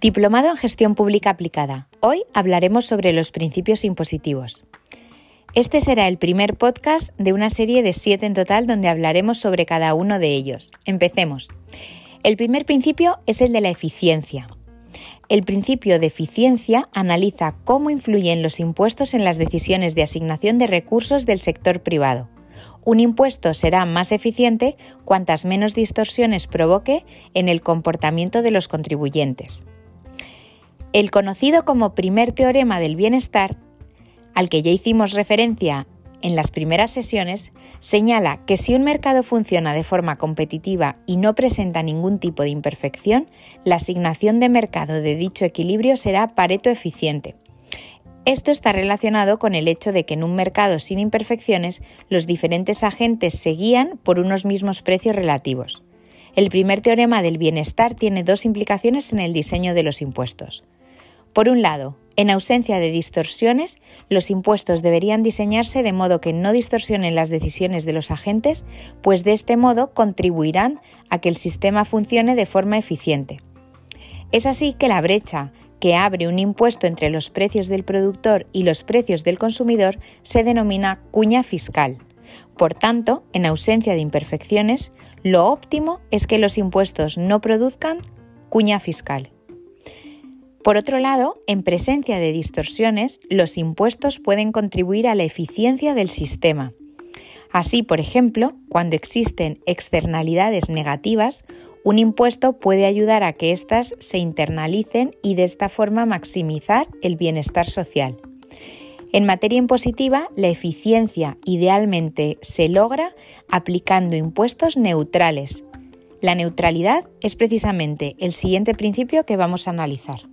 Diplomado en Gestión Pública Aplicada. Hoy hablaremos sobre los principios impositivos. Este será el primer podcast de una serie de siete en total donde hablaremos sobre cada uno de ellos. Empecemos. El primer principio es el de la eficiencia. El principio de eficiencia analiza cómo influyen los impuestos en las decisiones de asignación de recursos del sector privado. Un impuesto será más eficiente cuantas menos distorsiones provoque en el comportamiento de los contribuyentes. El conocido como primer teorema del bienestar, al que ya hicimos referencia en las primeras sesiones, señala que si un mercado funciona de forma competitiva y no presenta ningún tipo de imperfección, la asignación de mercado de dicho equilibrio será pareto eficiente. Esto está relacionado con el hecho de que en un mercado sin imperfecciones los diferentes agentes se guían por unos mismos precios relativos. El primer teorema del bienestar tiene dos implicaciones en el diseño de los impuestos. Por un lado, en ausencia de distorsiones, los impuestos deberían diseñarse de modo que no distorsionen las decisiones de los agentes, pues de este modo contribuirán a que el sistema funcione de forma eficiente. Es así que la brecha que abre un impuesto entre los precios del productor y los precios del consumidor se denomina cuña fiscal. Por tanto, en ausencia de imperfecciones, lo óptimo es que los impuestos no produzcan cuña fiscal. Por otro lado, en presencia de distorsiones, los impuestos pueden contribuir a la eficiencia del sistema. Así, por ejemplo, cuando existen externalidades negativas, un impuesto puede ayudar a que éstas se internalicen y de esta forma maximizar el bienestar social. En materia impositiva, la eficiencia idealmente se logra aplicando impuestos neutrales. La neutralidad es precisamente el siguiente principio que vamos a analizar.